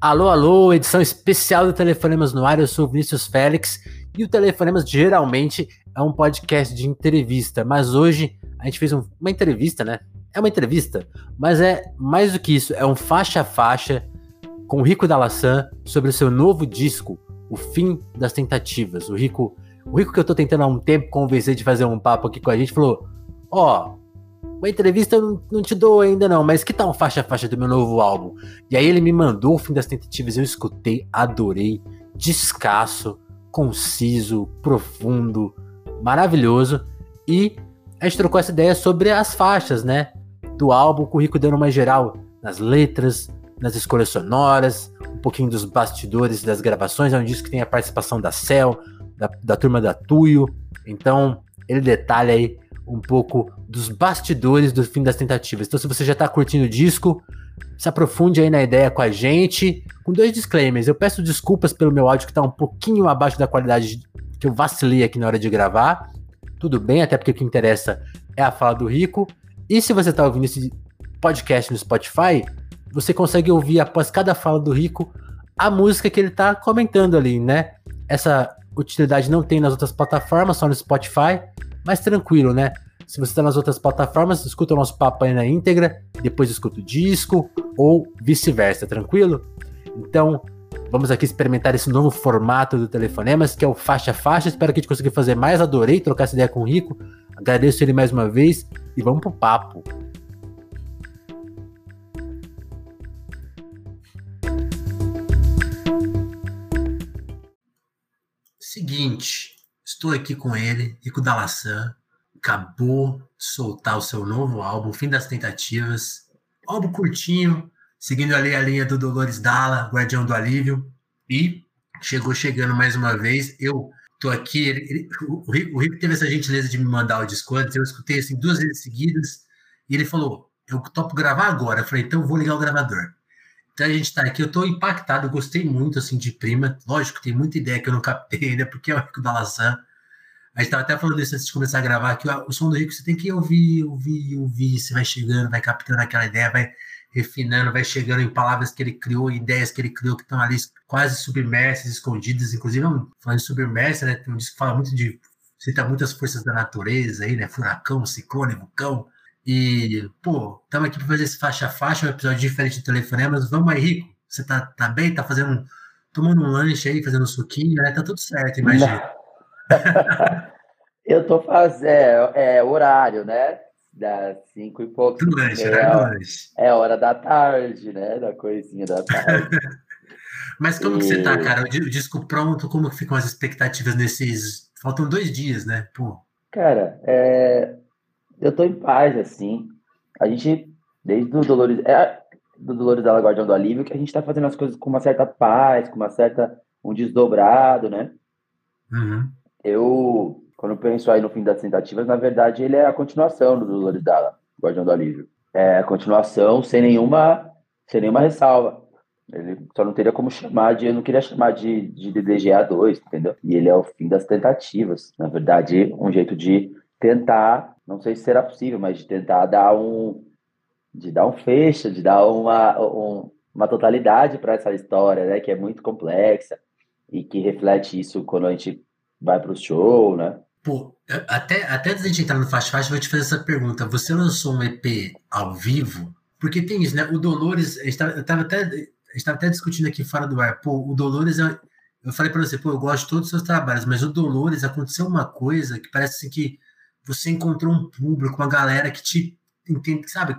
Alô, alô, edição especial do Telefonemas no ar. Eu sou Vinícius Félix e o Telefonemas geralmente é um podcast de entrevista, mas hoje a gente fez um, uma entrevista, né? É uma entrevista, mas é mais do que isso, é um faixa a faixa com o Rico Dalassan sobre o seu novo disco, O Fim das Tentativas. O Rico, o Rico que eu tô tentando há um tempo convencer de fazer um papo aqui com a gente, falou: Ó, oh, uma entrevista eu não, não, te dou ainda não, mas que tal um faixa a faixa do meu novo álbum? E aí ele me mandou o fim das tentativas, eu escutei, adorei, descasso, conciso, profundo, maravilhoso. E a gente trocou essa ideia sobre as faixas, né? Do álbum, o Rico dando uma geral nas letras, nas escolhas sonoras, um pouquinho dos bastidores das gravações. É um disco que tem a participação da Cell, da, da turma da Tuyo. Então, ele detalha aí um pouco dos bastidores do fim das tentativas. Então, se você já está curtindo o disco, se aprofunde aí na ideia com a gente. Com dois disclaimers. Eu peço desculpas pelo meu áudio que está um pouquinho abaixo da qualidade que eu vacilei aqui na hora de gravar. Tudo bem, até porque o que interessa é a fala do Rico. E se você está ouvindo esse podcast no Spotify, você consegue ouvir após cada fala do Rico a música que ele está comentando ali, né? Essa utilidade não tem nas outras plataformas, só no Spotify mais tranquilo, né? Se você está nas outras plataformas, escuta o nosso papo aí na íntegra, depois escuta o disco, ou vice-versa, tranquilo? Então, vamos aqui experimentar esse novo formato do Telefonemas, que é o faixa a faixa. Espero que a gente consiga fazer mais. Adorei trocar essa ideia com o Rico. Agradeço ele mais uma vez e vamos pro papo. Seguinte, Estou aqui com ele, Rico Dalassan. Acabou de soltar o seu novo álbum, Fim das Tentativas. Álbum curtinho, seguindo ali a linha do Dolores Dalla, Guardião do Alívio. E chegou chegando mais uma vez. Eu tô aqui. Ele, o, Rico, o, Rico, teve essa gentileza de me mandar o disco. Eu escutei assim duas vezes seguidas. E ele falou: Eu topo gravar agora. Eu falei: Então vou ligar o gravador. Então a gente está aqui, eu estou impactado, eu gostei muito assim de prima. Lógico, tem muita ideia que eu não captei ainda, porque é o Rico Dalassan. A gente estava até falando isso antes de começar a gravar, que o som do Rico você tem que ouvir, ouvir, ouvir. Você vai chegando, vai captando aquela ideia, vai refinando, vai chegando em palavras que ele criou, ideias que ele criou que estão ali quase submersas, escondidas. Inclusive, falando de submersa, né? Tem um disco que fala muito de. cita muitas forças da natureza aí, né? Furacão, ciclone, vulcão. E, pô, estamos aqui para fazer esse faixa a faixa, um episódio diferente do mas Vamos aí, Rico. Você tá, tá bem? Tá fazendo. tomando um lanche aí, fazendo um suquinho, né? Tá tudo certo, imagina. Eu tô fazendo. É, é, horário, né? Das cinco e pouco. Lanche, é, lanche. É hora da tarde, né? Da coisinha da tarde. Mas como e... que você tá, cara? O disco pronto, como que ficam as expectativas nesses. Faltam dois dias, né? Pô. Cara, é eu tô em paz, assim. A gente, desde o Dolores, é, do Dolores da Guardião do Alívio, que a gente tá fazendo as coisas com uma certa paz, com uma certa, um desdobrado, né? Uhum. Eu, quando penso aí no fim das tentativas, na verdade, ele é a continuação do Dolores da Guardião do Alívio. É a continuação sem nenhuma, sem nenhuma ressalva. Ele só não teria como chamar de. Eu não queria chamar de, de DDGA 2, entendeu? E ele é o fim das tentativas. Na verdade, um jeito de tentar, não sei se será possível, mas de tentar dar um, de dar um fecho, de dar uma, um, uma totalidade para essa história, né, que é muito complexa e que reflete isso quando a gente vai para o show, né? Pô, até, até antes de a gente entrar no Fast Fast, vou te fazer essa pergunta. Você lançou um EP ao vivo? Porque tem isso, né? O Dolores, gente estava até, até discutindo aqui fora do ar. Pô, o Dolores, é, eu falei para você, pô, eu gosto de todos os seus trabalhos, mas o Dolores aconteceu uma coisa que parece assim que você encontrou um público, uma galera que te entende, sabe?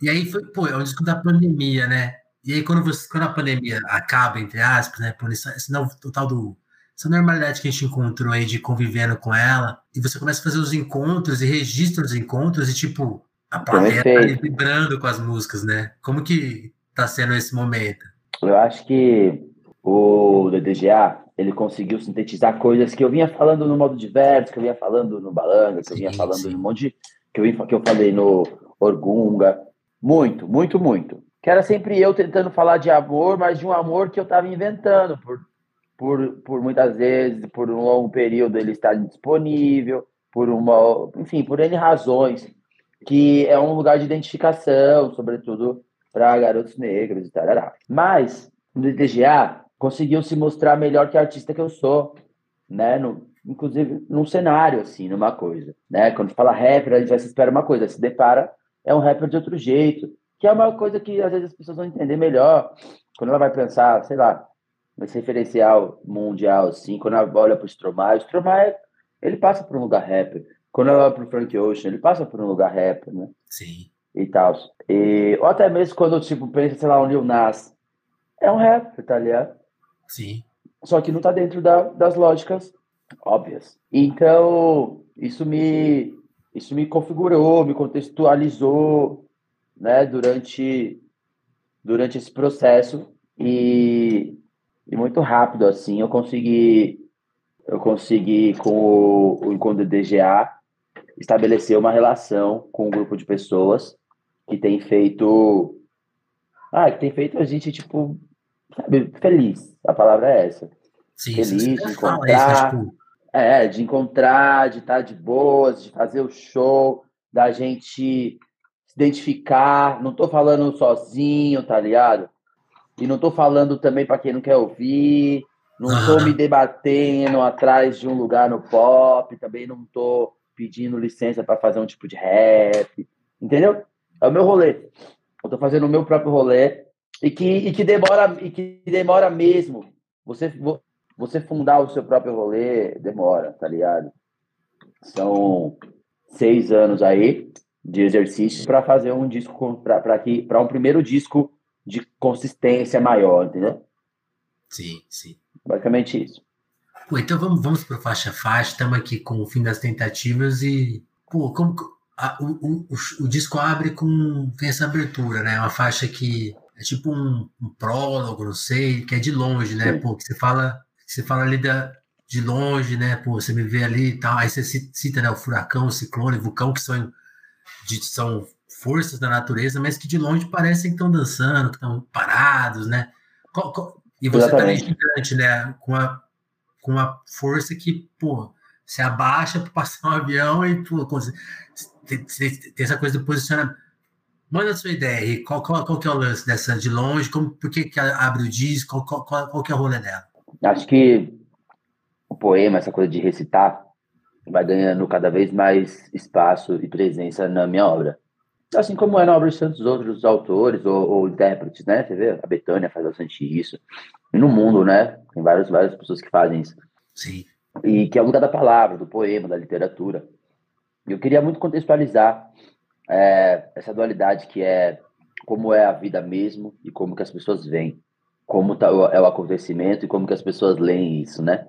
E aí foi, pô, é o disco da pandemia, né? E aí quando, você, quando a pandemia acaba, entre aspas, né? Por esse, esse não, o tal do essa normalidade que a gente encontrou aí de convivendo com ela, e você começa a fazer os encontros e registra os encontros e tipo a plateia tá vibrando com as músicas, né? Como que tá sendo esse momento? Eu acho que o DDGA, ele conseguiu sintetizar coisas que eu vinha falando no modo diverso, que eu vinha falando no Balanga, que eu vinha falando sim. no monte de, que eu, que eu falei no Orgunga. Muito, muito, muito. Que era sempre eu tentando falar de amor, mas de um amor que eu estava inventando, por, por, por muitas vezes, por um longo período ele estar disponível, por uma, enfim, por N razões, que é um lugar de identificação, sobretudo para garotos negros e tal. Mas no DDGA conseguiam se mostrar melhor que a artista que eu sou, né? No, inclusive num cenário, assim, numa coisa, né? Quando fala rapper, a gente já se espera uma coisa, se depara, é um rapper de outro jeito, que é uma coisa que às vezes as pessoas vão entender melhor. Quando ela vai pensar, sei lá, nesse referencial mundial, assim, quando ela olha para o Stromae, o Stromae, ele passa por um lugar rapper. Quando ela olha para o Frank Ocean, ele passa por um lugar rapper, né? Sim. E tal. E, ou até mesmo quando, tipo, pensa, sei lá, um Lil Nas, é um rapper, tá ligado? Sim. Só que não tá dentro da, das lógicas óbvias. Então, isso me, isso me configurou, me contextualizou, né, durante, durante esse processo e, e muito rápido, assim, eu consegui, eu consegui com o, com o DGA estabelecer uma relação com um grupo de pessoas que tem feito, ah, que tem feito a gente, tipo, sabe, feliz, a palavra é essa. Sim, feliz de encontrar, isso, é, de encontrar, de estar de boas, de fazer o show, da gente se identificar. Não tô falando sozinho, tá ligado? E não tô falando também para quem não quer ouvir. Não uhum. tô me debatendo atrás de um lugar no pop. Também não tô pedindo licença para fazer um tipo de rap. Entendeu? É o meu rolê. Eu tô fazendo o meu próprio rolê. E que, e que demora e que demora mesmo. Você, você fundar o seu próprio rolê demora, tá ligado? São seis anos aí de exercício para fazer um disco para que para um primeiro disco de consistência maior, entendeu? Sim, sim. Basicamente isso. Pô, então vamos, vamos para faixa faixa. Estamos aqui com o fim das tentativas e pô, como a, o, o, o, disco abre com tem essa abertura, né? Uma faixa que é tipo um, um prólogo, não sei, que é de longe, né? Sim. Pô, que você fala você fala ali da, de longe, né? Pô, você me vê ali e tal. Aí você cita né, o furacão, o ciclone, o vulcão, que são, de, são forças da natureza, mas que de longe parecem que estão dançando, que estão parados, né? E você tá gigante, né? Com a, com uma força que, pô, se abaixa para passar um avião e, pô, tem, tem, essa coisa do posicionamento. Manda a sua ideia aí, qual, qual, qual que é o lance dessa de longe, como, por que, que abre o disco, qual, qual, qual que é o rolê dela? Acho que o poema, essa coisa de recitar, vai ganhando cada vez mais espaço e presença na minha obra. Assim como é na obra de tantos outros autores ou, ou intérpretes, né? Você vê, a Betânia faz bastante isso. E no mundo, né? Tem várias, várias pessoas que fazem isso. Sim. E que é o lugar da palavra, do poema, da literatura. Eu queria muito contextualizar é, essa dualidade que é como é a vida mesmo e como que as pessoas veem como tá, é o acontecimento e como que as pessoas leem isso, né?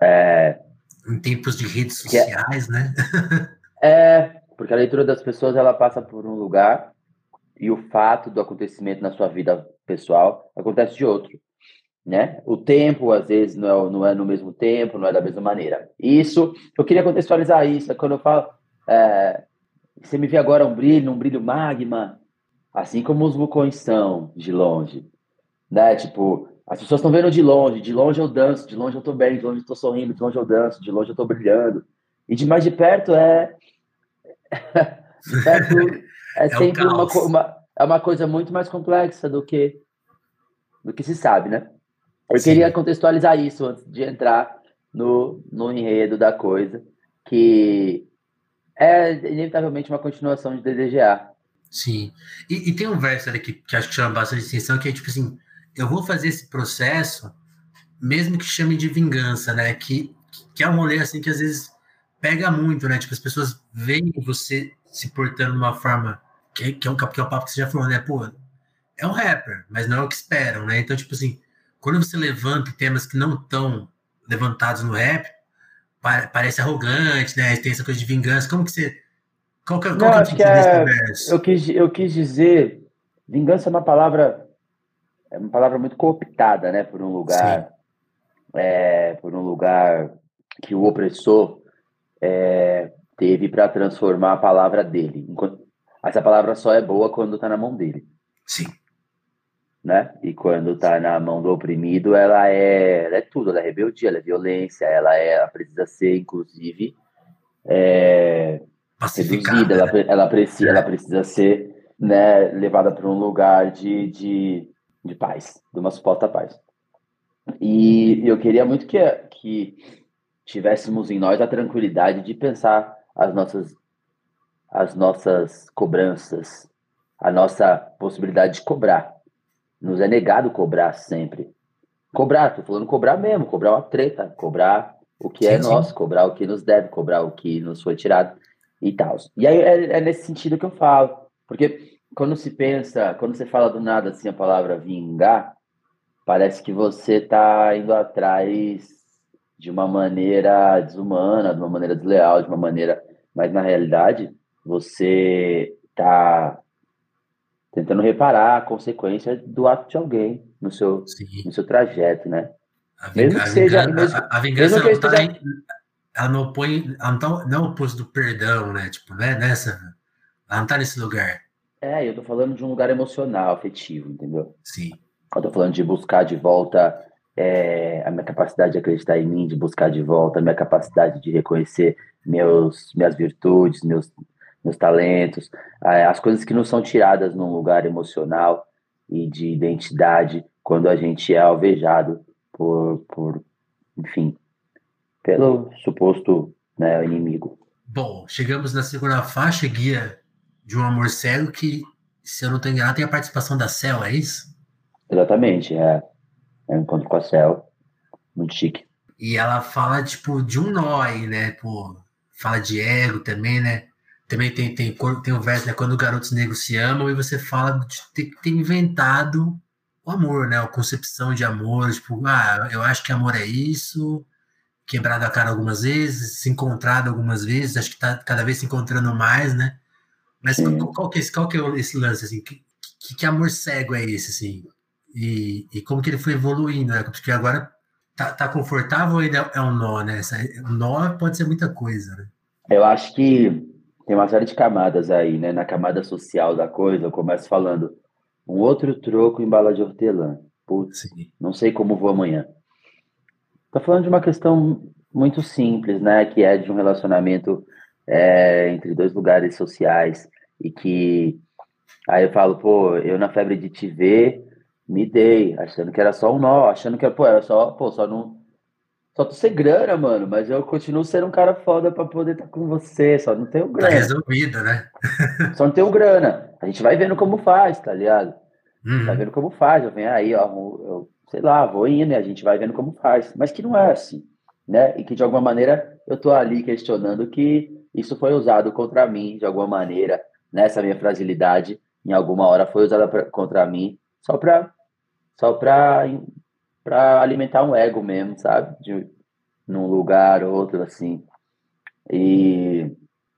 É, em tempos de redes é sociais, é, né? é, porque a leitura das pessoas ela passa por um lugar e o fato do acontecimento na sua vida pessoal acontece de outro, né? O tempo às vezes não é, não é no mesmo tempo, não é da mesma maneira. Isso, eu queria contextualizar isso, quando eu falo, é, você me vê agora um brilho, um brilho magma, assim como os vulcões são de longe né? Tipo, as pessoas estão vendo de longe, de longe eu danço, de longe eu tô bem, de longe eu tô sorrindo, de longe eu danço, de longe eu tô brilhando. E de mais de perto é. de perto é, é sempre uma, uma, é uma coisa muito mais complexa do que, do que se sabe, né? Eu Sim. queria contextualizar isso antes de entrar no, no enredo da coisa, que é inevitavelmente uma continuação de DDGA. Sim. E, e tem um verso ali que, que acho que chama bastante atenção, que é tipo assim, eu vou fazer esse processo, mesmo que chame de vingança, né? Que, que é um rolê assim que às vezes pega muito, né? Tipo, as pessoas veem você se portando de uma forma que, que, é, um, que é o papo que você já falou, né? Pô, é um rapper, mas não é o que esperam, né? Então, tipo assim, quando você levanta temas que não estão levantados no rap, parece arrogante, né? Tem essa coisa de vingança. Como que você. Qual que, qual não, que é o é, eu quis, eu quis dizer. Vingança é uma palavra é uma palavra muito cooptada, né, por um lugar, é, por um lugar que o opressor é, teve para transformar a palavra dele. Essa palavra só é boa quando está na mão dele. Sim. Né? E quando está na mão do oprimido, ela é, ela é tudo, ela é rebeldia, ela é violência, ela é, ela precisa ser, inclusive, é, reduzida, ela, ela, precisa, ela precisa ser né, levada para um lugar de, de de paz, de uma suposta paz. E eu queria muito que, que tivéssemos em nós a tranquilidade de pensar as nossas, as nossas cobranças, a nossa possibilidade de cobrar. Nos é negado cobrar sempre. Cobrar, tô falando cobrar mesmo, cobrar uma treta, cobrar o que é sim, é nosso, cobrar o que nos deve, cobrar o que nos foi tirado e tal. E aí é, é, nesse sentido que eu falo, porque quando se pensa, quando você fala do nada assim a palavra vingar, parece que você está indo atrás de uma maneira desumana, de uma maneira desleal, de uma maneira, mas na realidade você está tentando reparar a consequência do ato de alguém no seu, no seu trajeto, né? A mesmo que seja. Mesmo, a, a vingança não tá em, ela não opõe. Ela não, tá, não é oposto do perdão, né? Tipo, né? Nessa. Ela não tá nesse lugar. É, eu tô falando de um lugar emocional, afetivo, entendeu? Sim. Eu tô falando de buscar de volta é, a minha capacidade de acreditar em mim, de buscar de volta a minha capacidade de reconhecer meus, minhas virtudes, meus, meus talentos, as coisas que não são tiradas num lugar emocional e de identidade quando a gente é alvejado por, por enfim, pelo suposto né, inimigo. Bom, chegamos na segunda faixa, guia de um amor cego, que, se eu não estou enganado, tem a participação da Cel, é isso? Exatamente, é. É um encontro com a Cel, muito chique. E ela fala, tipo, de um nó aí, né? Pô, fala de ego também, né? Também tem, tem, tem o verso, né? Quando garotos negros se amam, e você fala de ter, ter inventado o amor, né? A concepção de amor, tipo, ah, eu acho que amor é isso, quebrado a cara algumas vezes, se encontrado algumas vezes, acho que tá cada vez se encontrando mais, né? Mas qual, qual, que é, qual que é esse lance, assim? Que, que, que, amor cego é esse, assim? E, e como que ele foi evoluindo, né? Porque agora tá, tá confortável ou ainda é um nó, né? Um nó pode ser muita coisa, né? Eu acho que tem uma série de camadas aí, né? Na camada social da coisa, eu começo falando um outro troco em bala de hortelã. Putz, Sim. não sei como vou amanhã. Tô falando de uma questão muito simples, né? Que é de um relacionamento é, entre dois lugares sociais e que aí eu falo, pô, eu na febre de te ver me dei, achando que era só um nó, achando que era, pô, era só, pô, só não só tu ser grana, mano, mas eu continuo sendo um cara foda pra poder estar tá com você, só não tenho tá grana. Tá resolvido, né? só não tenho grana. A gente vai vendo como faz, tá ligado? Uhum. Vai vendo como faz, eu venho aí, ó, eu, sei lá, vou indo e a gente vai vendo como faz. Mas que não é assim, né? E que de alguma maneira eu tô ali questionando que isso foi usado contra mim, de alguma maneira, nessa minha fragilidade, em alguma hora foi usada pra, contra mim, só pra, só pra para alimentar um ego mesmo, sabe? De, num lugar ou outro, assim. E,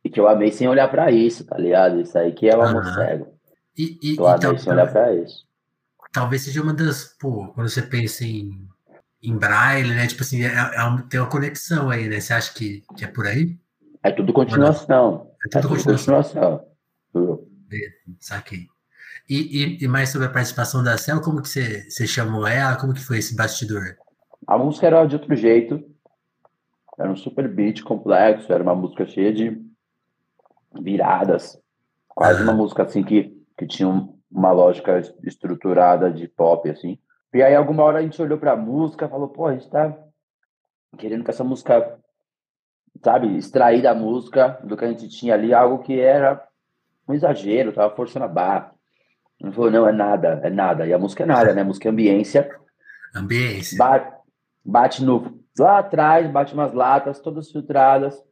e que eu amei sem olhar para isso, tá ligado? Isso aí que é o amor uhum. cego. E, e, eu amei sem olhar isso. Talvez seja uma das, pô, quando você pensa em, em braille, né? Tipo assim, é, é, tem uma conexão aí, né? Você acha que, que é por aí? É tudo continuação. É tudo, é tudo continuação. continuação. Saquei. E, e, e, mais sobre a participação da Cel, como que você, você chamou ela? Como que foi esse bastidor? A música era de outro jeito. Era um super beat complexo, era uma música cheia de viradas. Quase uma música assim que, que tinha uma lógica estruturada de pop, assim. E aí, alguma hora a gente olhou pra música e falou, pô, a gente tá querendo que essa música, sabe, extrair da música, do que a gente tinha ali, algo que era um exagero, tava forçando a barra. Ele falou, não, é nada, é nada. E a música é nada, né? A música é ambiência. Ambiência. Bate, bate no. Lá atrás, bate umas latas, todas filtradas.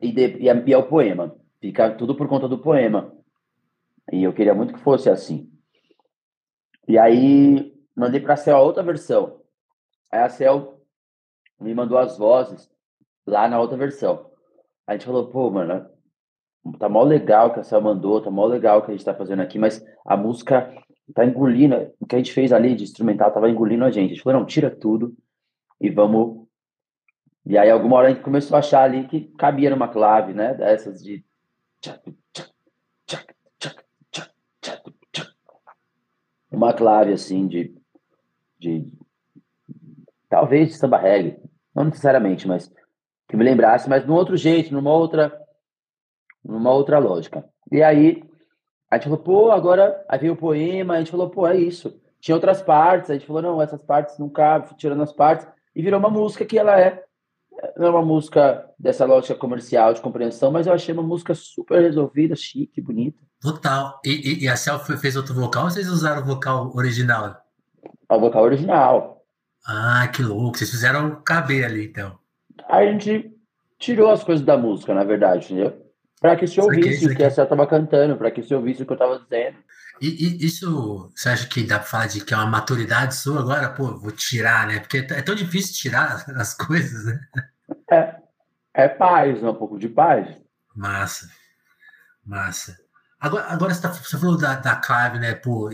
E, de, e, é, e é o poema. Fica tudo por conta do poema. E eu queria muito que fosse assim. E aí, mandei para a Cel a outra versão. Aí a Cel me mandou as vozes lá na outra versão. A gente falou, pô, mano, tá mó legal que a Cel mandou, tá mó legal que a gente tá fazendo aqui, mas a música tá engolindo, o que a gente fez ali de instrumental tava engolindo a gente. A gente falou, não, tira tudo e vamos. E aí, alguma hora a gente começou a achar ali que cabia numa clave, né? Dessas de. Uma clave assim de. de talvez de samba reggae, não necessariamente, mas que me lembrasse, mas de um outro jeito, numa outra numa outra lógica. E aí a gente falou, pô, agora aí veio o poema, a gente falou, pô, é isso. tinha outras partes, a gente falou, não, essas partes não cabem, tirando as partes, e virou uma música que ela é, não é uma música dessa lógica comercial de compreensão, mas eu achei uma música super resolvida, chique, bonita. Total. E, e, e a Selfie fez outro vocal ou vocês usaram o vocal original? O vocal original. Ah, que louco. Vocês fizeram caber ali, então. Aí a gente tirou as coisas da música, na verdade, entendeu? Pra que se ouvisse o que a Cel tava cantando, pra que se ouvisse o que eu tava dizendo. E, e, isso, você acha que dá pra falar de que é uma maturidade sua agora? Pô, vou tirar, né? Porque é tão difícil tirar as coisas, né? É, é paz, né? um pouco de paz. Massa, massa. Agora, agora você, tá, você falou da, da clave, né? Pô,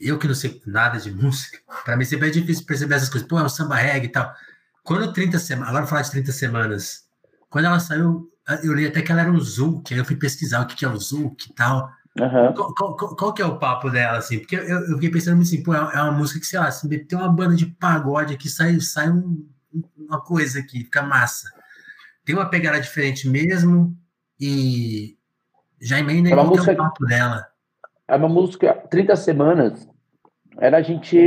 eu que não sei nada de música, para mim sempre é difícil perceber essas coisas. Pô, é um samba reggae e tal. Quando 30 semanas, agora falar de 30 semanas, quando ela saiu, eu li até que ela era um Zouk, aí eu fui pesquisar o que, que é o Zouk e tal. Uhum. Qual, qual, qual, que é o papo dela, assim? Porque eu, eu fiquei pensando assim, pô, é, é uma música que, sei lá, se tem uma banda de pagode aqui, sai, sai um, uma coisa aqui, fica massa. Tem uma pegada diferente mesmo e já emenda é uma música, o papo dela. É uma música, 30 semanas, era a gente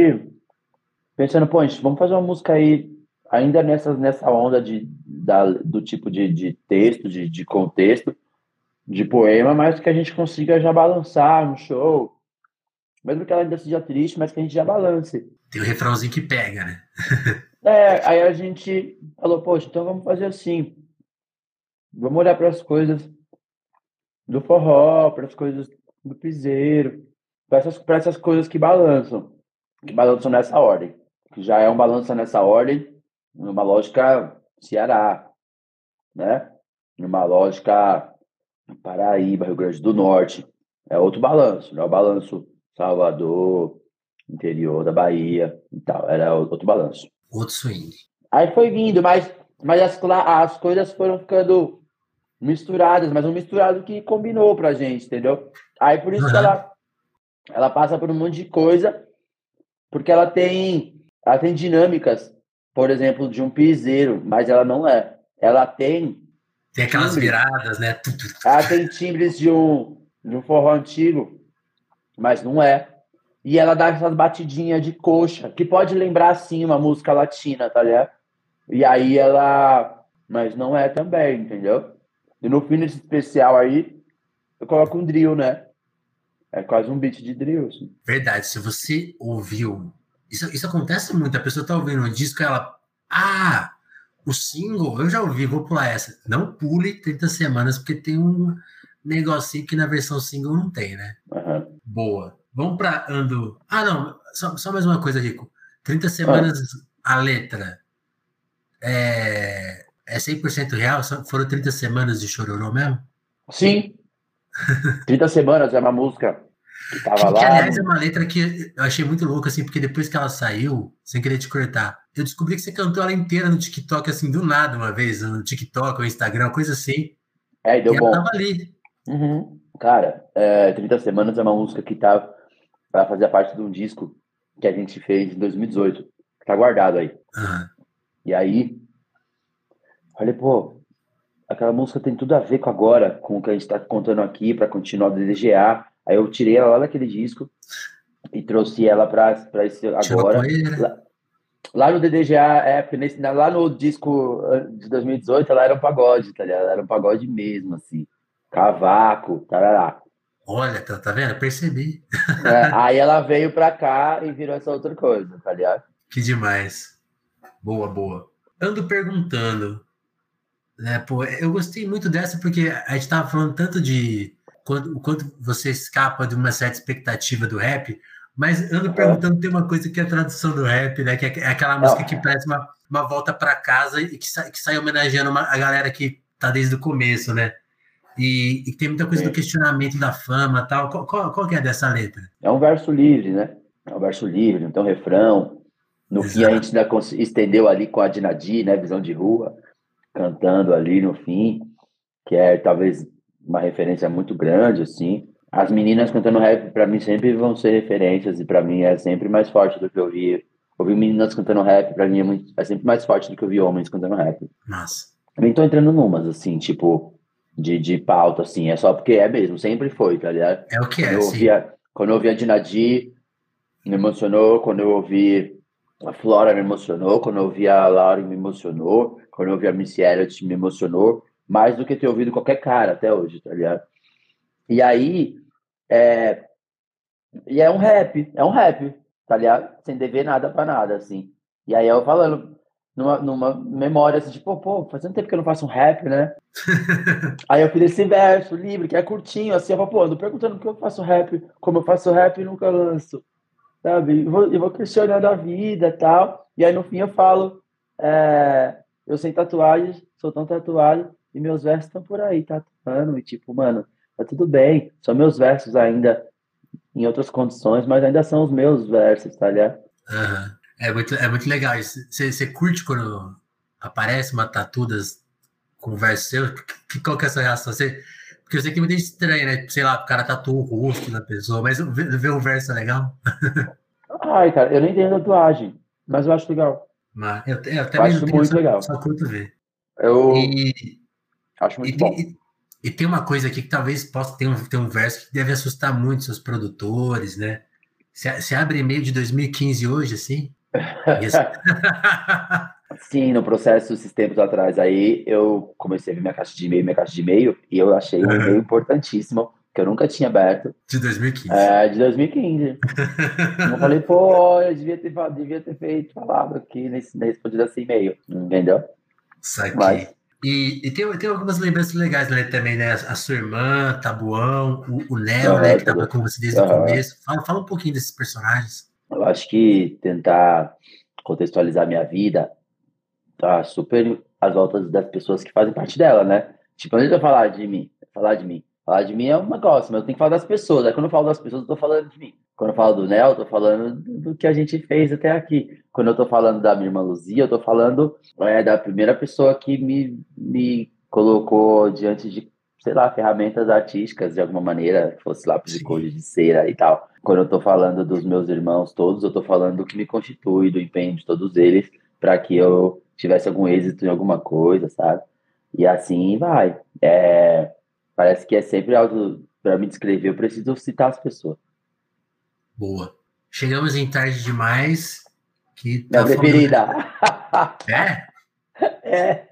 pensando, pô, gente, vamos fazer uma música aí, ainda nessa, nessa onda de, da, do tipo de, de texto, de, de contexto, de poema, mas que a gente consiga já balançar no show. Mesmo que ela ainda seja triste, mas que a gente já balance. Tem o um refrãozinho que pega, né? é, aí a gente falou, poxa, então vamos fazer assim. Vamos olhar para as coisas do forró, para as coisas do piseiro, para essas, essas coisas que balançam, que balançam nessa ordem. Que já é um balanço nessa ordem, numa lógica Ceará, né? Numa lógica Paraíba, Rio Grande do Norte. É outro balanço, não é o balanço Salvador, interior da Bahia e tal. Era outro balanço. Outro swing. Aí foi vindo, mas, mas as, as coisas foram ficando misturadas, mas um misturado que combinou pra gente, entendeu? Aí por isso que ela, ela passa por um monte de coisa, porque ela tem, ela tem dinâmicas, por exemplo, de um piseiro, mas ela não é. Ela tem tem aquelas timbres. viradas, né? Ela tem timbres de um, de um forró antigo, mas não é. E ela dá essas batidinhas de coxa, que pode lembrar, sim, uma música latina, tá ligado? E aí ela... Mas não é também, entendeu? E no fim desse especial aí, eu coloco um drill, né? É quase um beat de drill. Assim. Verdade, se você ouviu... Isso, isso acontece muito, a pessoa tá ouvindo um disco e ela... Ah, o single, eu já ouvi, vou pular essa. Não pule 30 semanas, porque tem um negocinho que na versão single não tem, né? Uhum. Boa. Vamos para Ando. Ah, não, só, só mais uma coisa, Rico. 30 semanas ah. a letra é, é 100% real? Foram 30 semanas de chororô mesmo? Sim. 30 semanas é uma música que tava que, lá. Que, aliás, é uma letra que eu achei muito louca, assim, porque depois que ela saiu, sem querer te cortar, eu descobri que você cantou ela inteira no TikTok, assim, do nada, uma vez, no TikTok ou Instagram, coisa assim. É, e deu e bom. Ela tava ali. Uhum. Cara, é, 30 Semanas é uma música que tá para fazer parte de um disco que a gente fez em 2018, que tá guardado aí. Uhum. E aí, falei, pô, aquela música tem tudo a ver com agora, com o que a gente tá contando aqui, para continuar do DGA. Aí eu tirei ela lá daquele disco e trouxe ela para esse agora. Lá, lá, no DDGA, é, nesse, lá no disco de 2018, ela era um pagode, tá ligado? Ela era um pagode mesmo, assim. Cavaco, tarará. Olha, tá, tá vendo? Percebi. É, aí ela veio pra cá e virou essa outra coisa, tá ligado? Que demais. Boa, boa. Ando perguntando, né, pô, eu gostei muito dessa porque a gente tava falando tanto de quando, quando você escapa de uma certa expectativa do rap, mas ando perguntando, tem uma coisa que é a tradução do rap, né? Que é aquela música que parece uma, uma volta para casa e que, sai, que sai homenageando uma, a galera que tá desde o começo, né? E, e tem muita coisa Sim. do questionamento da fama tal. Qual, qual, qual, que é dessa letra? É um verso livre, né? É um verso livre, então refrão. No Exato. fim a gente ainda estendeu ali com a Dinadi, né? Visão de rua, cantando ali no fim, que é talvez uma referência muito grande, assim. As meninas cantando rap, para mim, sempre vão ser referências, e para mim é sempre mais forte do que ouvir. Ouvir meninas cantando rap, para mim, é, muito, é sempre mais forte do que ouvir homens cantando rap. Nossa. Também tô entrando numas, assim, tipo, de, de pauta, assim, é só porque é mesmo, sempre foi, tá ligado? É o que é, quando eu ouvia, Quando eu ouvia a Dinadi, Me emocionou quando eu ouvi a Flora, me emocionou. Quando eu ouvi a Laura, me emocionou. Quando eu ouvi a Missy Elliott, me emocionou. Mais do que ter ouvido qualquer cara até hoje, tá ligado? E aí, é... E é um rap, é um rap, tá ligado? Sem dever nada pra nada, assim. E aí eu falando, numa, numa memória assim, tipo, pô, faz um tempo que eu não faço um rap, né? aí eu fiz esse verso livre, que é curtinho, assim, eu falo, pô, ando perguntando por que eu faço rap, como eu faço rap e nunca lanço, sabe? Eu vou, eu vou questionando a vida e tal, e aí no fim eu falo, é, eu sem tatuagens, sou tão tatuado, e meus versos estão por aí, tatuando, e tipo, mano, tá tudo bem, são meus versos ainda em outras condições, mas ainda são os meus versos, tá ligado? Uhum. É muito, é muito legal isso. Você, curte quando aparece uma tatudas com verso seu? Que, qual que é essa reação? Você, porque eu sei que é muito estranho, né? Sei lá, o cara tatuou o rosto da pessoa, mas ver, o verso é legal? Ai, cara, eu nem tenho tatuagem, mas eu acho legal. Mas eu, eu também eu acho muito legal. Só curto ver. Eu e, acho muito e, bom. E, e, tem uma coisa aqui que talvez possa ter um, ter um verso que deve assustar muito seus produtores, né? Você abre e-mail de 2015 hoje, assim? Sim, no processo, esses tempos atrás, aí eu comecei a ver minha caixa de e-mail, minha caixa de e-mail, e eu achei um e-mail importantíssimo, que eu nunca tinha aberto. De 2015. É, de 2015. eu falei, pô, eu devia ter, devia ter feito, falado aqui nesse, nesse podido esse e-mail, entendeu? Saquei. Mas, e, e tem, tem algumas lembranças legais né, também, né? A sua irmã, Tabuão, o, o Léo, uhum, né, que estava com você desde uhum. o começo. Fala, fala um pouquinho desses personagens. Eu acho que tentar contextualizar minha vida tá super às voltas das pessoas que fazem parte dela, né? Tipo, de eu falar de mim, falar de mim, falar de mim é um negócio, mas eu tenho que falar das pessoas. Aí quando eu falo das pessoas, eu tô falando de mim. Quando eu falo do Nel, eu tô falando do que a gente fez até aqui. Quando eu tô falando da minha irmã Luzia, eu tô falando é, da primeira pessoa que me, me colocou diante de sei lá, ferramentas artísticas de alguma maneira, fosse lápis de cor de cera e tal. Quando eu estou falando dos meus irmãos todos, eu estou falando do que me constitui, do empenho de todos eles, para que eu tivesse algum êxito em alguma coisa, sabe? E assim vai. É, parece que é sempre algo para me descrever, eu preciso citar as pessoas. Boa. Chegamos em tarde demais. Que tá Minha preferida. É? É.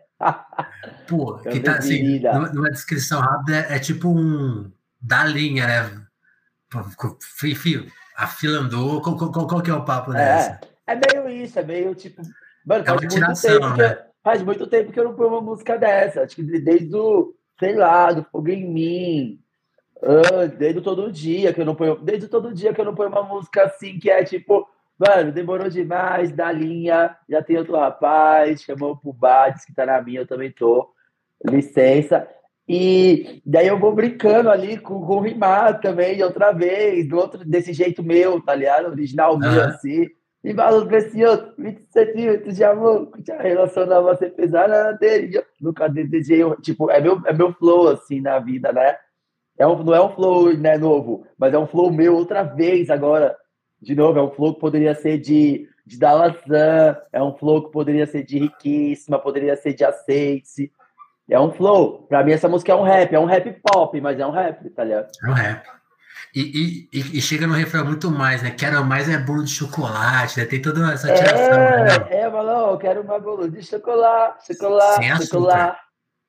Pô, que tá assim, numa, numa, descrição rápida, é, é tipo um da linha, né? Fio, a fila andou, qual, qual, qual, que é o papo dessa? É, é meio isso, é meio tipo. Mano, é faz, muito tiração, tempo né? faz muito tempo que eu não ponho uma música dessa. Acho que desde o, sei lá, do Fogo em Mim. Uh, desde todo dia que eu não ponho. Desde todo dia que eu não ponho uma música assim, que é tipo Mano, demorou demais, da linha, já tem outro rapaz, chamou pro bar, disse que tá na minha, eu também tô. Licença. E daí eu vou brincando ali com, com o rimar também, outra vez, do outro, desse jeito meu, tá ligado? Original uhum. meu, assim. E valor precioso, 20 centímetros de amor, que a relação não vai ser pesada dele. Nunca desejei, tipo, é meu, é meu flow, assim, na vida, né? É um, não é um flow né, novo, mas é um flow meu outra vez agora de novo, é um flow que poderia ser de, de Dalazan, é um flow que poderia ser de Riquíssima, poderia ser de Aceite. É um flow. Pra mim, essa música é um rap, é um rap pop, mas é um rap, tá ligado? É um rap. E, e, e, chega no refrão muito mais, né? Quero mais é bolo de chocolate, né? Tem toda essa tiração. É, né? é falou, quero mais bolo de chocolate, chocolate, Sem chocolate.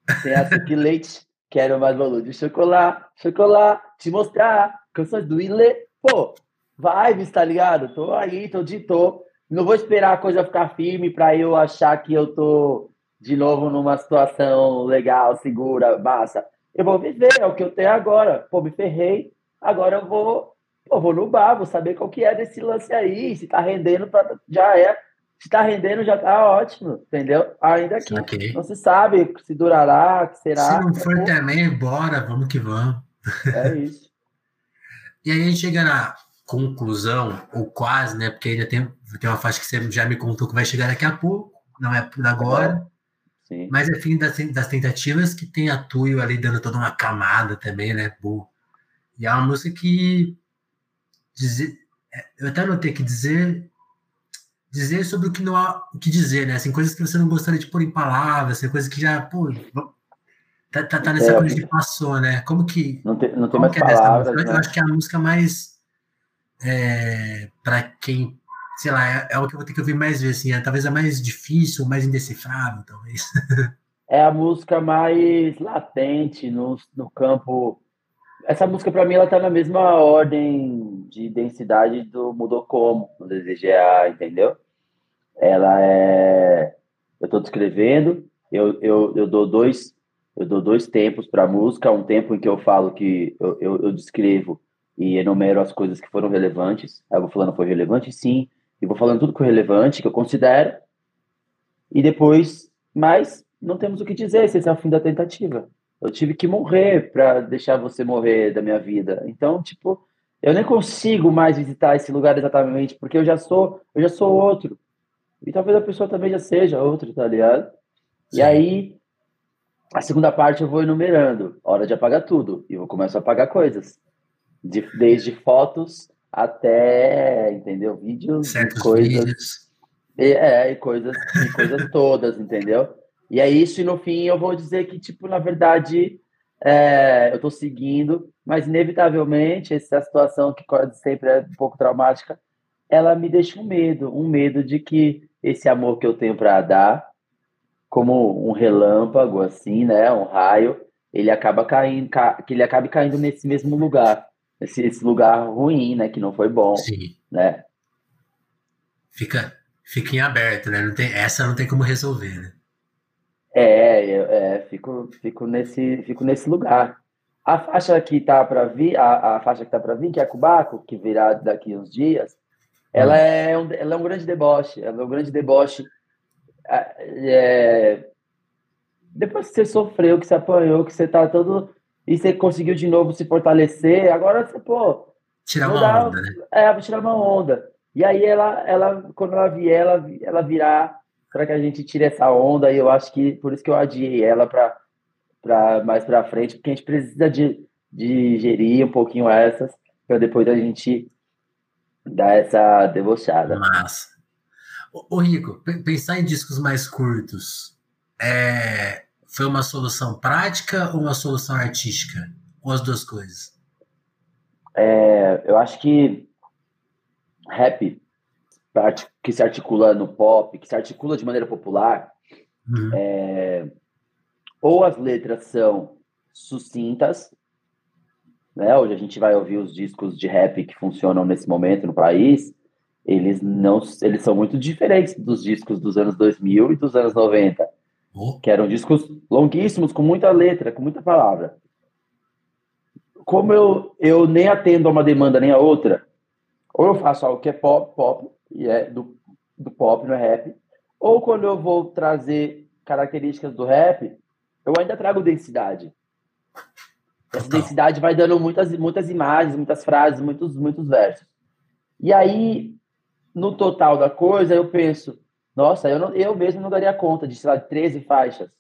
Açúcar. Sem açúcar e leite. Quero mais bolo de chocolate, chocolate. Te mostrar canções do Ile. Pô, vibes, tá ligado? Tô aí, tô de tô. Não vou esperar a coisa ficar firme para eu achar que eu tô de novo numa situação legal, segura, massa. Eu vou viver, é o que eu tenho agora. Pô, me ferrei. Agora eu vou, pô, vou no bar, vou saber qual que é desse lance aí. Se tá rendendo, já é. Se tá rendendo, já tá ótimo, entendeu? Ainda que okay. não se sabe se durará, que será. Se não for também, bora, vamos que vamos. É isso. e aí a gente chega na conclusão, ou quase, né? Porque ainda tem, tem uma faixa que você já me contou que vai chegar daqui a pouco, não é por agora. Sim. Mas é fim das, das tentativas que tem a Tuyo ali dando toda uma camada também, né? Boa. E é uma música que dizer, é, eu até notei que dizer dizer sobre o que não há o que dizer, né? Assim, coisas que você não gostaria de pôr em palavras, assim, coisas que já, pô, tá, tá, tá nessa é, coisa que passou, né? Como que não tem, não tem mais é palavras, né? Eu acho que é a música mais é, para quem, sei lá, é, é, o que eu vou ter que ouvir mais vezes, assim, é, talvez é mais difícil, mais indecifrável, talvez. é a música mais latente no, no campo. Essa música, para mim, ela tá na mesma ordem de densidade do Mudou Como, no DZGA, entendeu? Ela é. Eu estou descrevendo, eu, eu, eu dou dois eu dou dois tempos para a música, um tempo em que eu falo que eu, eu, eu, descrevo e enumero as coisas que foram relevantes. Aí eu vou falando foi relevante, sim, e vou falando tudo que foi relevante, que eu considero. E depois, mas não temos o que dizer, esse é o fim da tentativa. Eu tive que morrer para deixar você morrer da minha vida. Então, tipo, eu nem consigo mais visitar esse lugar exatamente, porque eu já sou, eu já sou outro. E talvez a pessoa também já seja outro, tá ligado? Sim. E aí, a segunda parte eu vou enumerando. Hora de apagar tudo. E eu começo a apagar coisas. De, desde fotos até, entendeu? Vídeos Certos coisas. Vídeos. E, é, e coisas, e coisas todas, entendeu? E é isso, e no fim eu vou dizer que, tipo, na verdade, é, eu tô seguindo, mas inevitavelmente essa situação que quase sempre é um pouco traumática, ela me deixa um medo, um medo de que esse amor que eu tenho para dar, como um relâmpago, assim, né, um raio, ele acaba caindo, ca, que ele acabe caindo nesse mesmo lugar, esse, esse lugar ruim, né, que não foi bom, Sim. né? Fica, fica em aberto, né? Não tem, essa não tem como resolver, né? É, eu, é, fico, fico nesse, fico nesse lugar. A faixa que tá para vir, a, a faixa que tá para vir, que é Cubaco, que virá daqui uns dias, ela é um, ela é um grande deboche, ela é um grande deboche é, depois que você sofreu, que você apanhou, que você tá todo. E você conseguiu de novo se fortalecer, agora você, pô. Tirar uma onda, né? É, vou tirar uma onda. E aí ela, ela quando ela vier, ela, ela virá para que a gente tire essa onda. E eu acho que por isso que eu adiei ela para para mais para frente, porque a gente precisa de, de gerir um pouquinho essas para depois a gente dar essa debochada. Massa. Ô, Rico, pensar em discos mais curtos é, foi uma solução prática ou uma solução artística? Ou as duas coisas? É, eu acho que rap que se articula no pop, que se articula de maneira popular, uhum. é, ou as letras são sucintas, né? Hoje a gente vai ouvir os discos de rap que funcionam nesse momento no país, eles não eles são muito diferentes dos discos dos anos 2000 e dos anos 90, oh. que eram discos longuíssimos com muita letra, com muita palavra. Como eu eu nem atendo a uma demanda nem a outra, ou eu faço algo que é pop, pop e é do, do pop, não é rap, ou quando eu vou trazer características do rap, eu ainda trago densidade. Essa densidade vai dando muitas, muitas imagens, muitas frases, muitos, muitos versos. E aí, no total da coisa, eu penso, nossa, eu, não, eu mesmo não daria conta de, sei lá, 13 faixas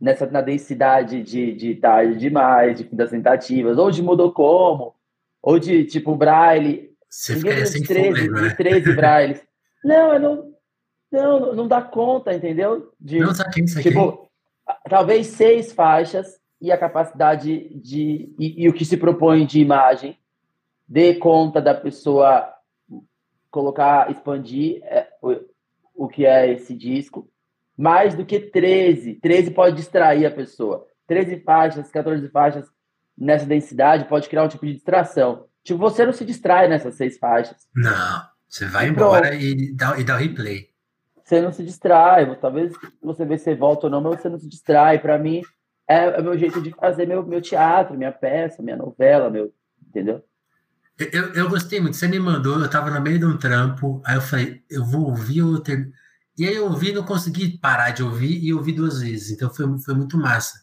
nessa, na densidade de, de tarde demais, de das tentativas, ou de mudou como, ou de tipo braille. Você ficaria sem 13, fôlego, né? 13 brailles. Não, eu não, não, não dá conta, entendeu? De, não, saquei, saquei. Tipo, talvez seis faixas e a capacidade de. E, e, o que se propõe de imagem dê conta da pessoa colocar, expandir é, o, o que é esse disco, mais do que 13. 13 pode distrair a pessoa. 13 faixas, 14 faixas nessa densidade pode criar um tipo de distração. Tipo, você não se distrai nessas seis faixas. Não, você vai embora e dá, e dá o replay. Você não se distrai, talvez você vê se volta ou não, mas você não se distrai. Para mim, é, é o meu jeito de fazer meu, meu teatro, minha peça, minha novela, meu, entendeu? Eu, eu gostei muito. Você me mandou, eu tava no meio de um trampo, aí eu falei, eu vou ouvir o ter... E aí eu ouvi, não consegui parar de ouvir e ouvi duas vezes. Então foi, foi muito massa.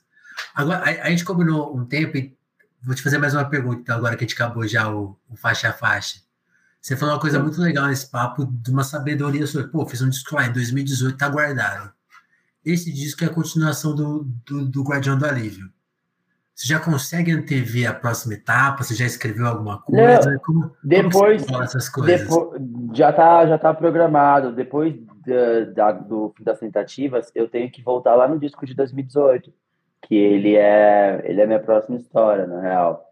Agora, a, a gente combinou um tempo e vou te fazer mais uma pergunta, então, agora que a gente acabou já o, o faixa a faixa. Você falou uma coisa muito legal nesse papo, de uma sabedoria sobre, pô, fiz um disco lá em 2018, tá guardado. Esse disco é a continuação do, do, do Guardião do Alívio. Você já consegue antever a próxima etapa? Você já escreveu alguma coisa? Não, como, depois, como essas coisas? Depois, já está já tá programado. Depois da, da, do das tentativas, eu tenho que voltar lá no disco de 2018, que ele é ele é minha próxima história, na real.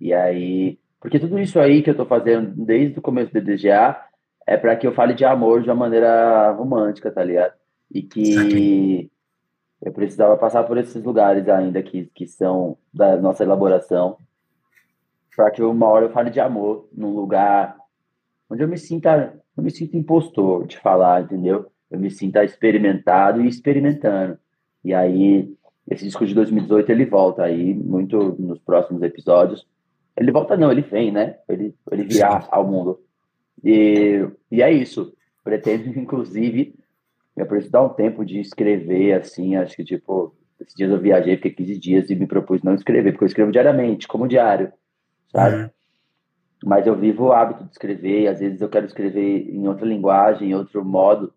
E aí Porque tudo isso aí que eu tô fazendo desde o começo do DGA é para que eu fale de amor de uma maneira romântica, tá ligado? E que eu precisava passar por esses lugares ainda que, que são da nossa elaboração para que uma hora eu fale de amor num lugar onde eu me sinta eu me sinto impostor de falar, entendeu? Eu me sinta experimentado e experimentando. E aí esse disco de 2018 ele volta aí muito nos próximos episódios. Ele volta não, ele vem, né? Ele ele virá ao mundo. E, e é isso. Pretendo inclusive eu preciso dar um tempo de escrever assim, acho que tipo esses dias eu viajei, fiquei 15 dias e me propus não escrever, porque eu escrevo diariamente, como diário sabe? Uhum. Mas eu vivo o hábito de escrever, e às vezes eu quero escrever em outra linguagem, em outro modo,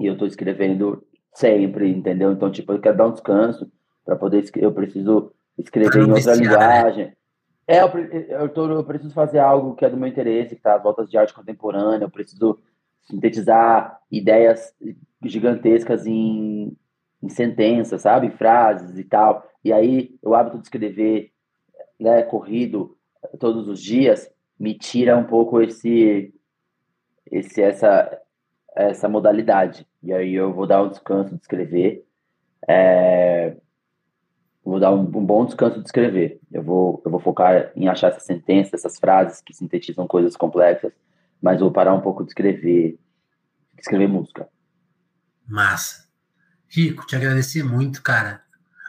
e eu estou escrevendo sempre, entendeu? Então, tipo, eu quero dar um descanso para poder escrever, eu preciso escrever em outra né? linguagem. Né? É, eu, eu, tô, eu preciso fazer algo que é do meu interesse, que tá as voltas de arte contemporânea, eu preciso sintetizar ideias gigantescas em, em sentenças, sabe? Frases e tal. E aí, o hábito de escrever né, corrido todos os dias me tira um pouco esse, esse essa, essa modalidade. E aí eu vou dar um descanso de escrever. É, vou dar um, um, bom descanso de escrever. Eu vou, eu vou focar em achar essa sentença, essas frases que sintetizam coisas complexas, mas vou parar um pouco de escrever, de escrever música. Massa. Rico, te agradecer muito, cara.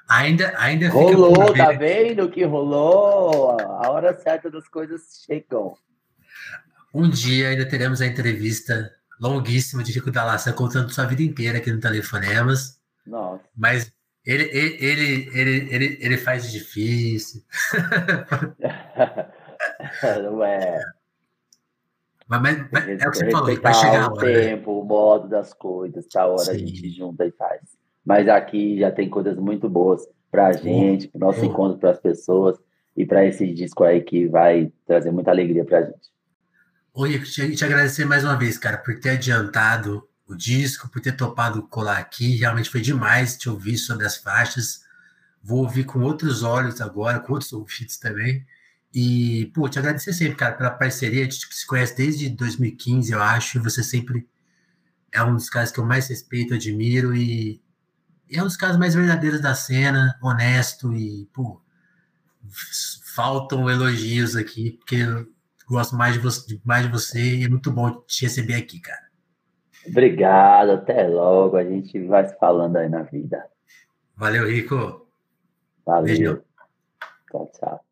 Ainda, ainda rolou, tá vendo que rolou? A hora certa das coisas chegam. Um dia ainda teremos a entrevista longuíssima de Rico Dalassa contando sua vida inteira aqui no Telefonemas. Nossa. Mas ele, ele, ele, ele, ele, faz difícil. Não é. Mas, mas, mas é o que você falou, vai chegar a hora. O né? tempo, né? o modo das coisas, tá hora Sim. a gente junta e faz. Mas aqui já tem coisas muito boas para a gente, para o nosso encontro para as pessoas e para esse disco aí que vai trazer muita alegria para a gente. Oi, te, te agradecer mais uma vez, cara, por ter adiantado o disco, por ter topado colar aqui. Realmente foi demais te ouvir sobre as faixas. Vou ouvir com outros olhos agora, com outros ouvidos também. E, pô, te agradecer sempre, cara, pela parceria. A gente se conhece desde 2015, eu acho, e você sempre é um dos caras que eu mais respeito, admiro e é um dos casos mais verdadeiros da cena, honesto e, pô, faltam elogios aqui, porque eu gosto mais de você, mais de você e é muito bom te receber aqui, cara. Obrigado, até logo. A gente vai se falando aí na vida. Valeu, Rico. Valeu. Beijo. Tchau, tchau.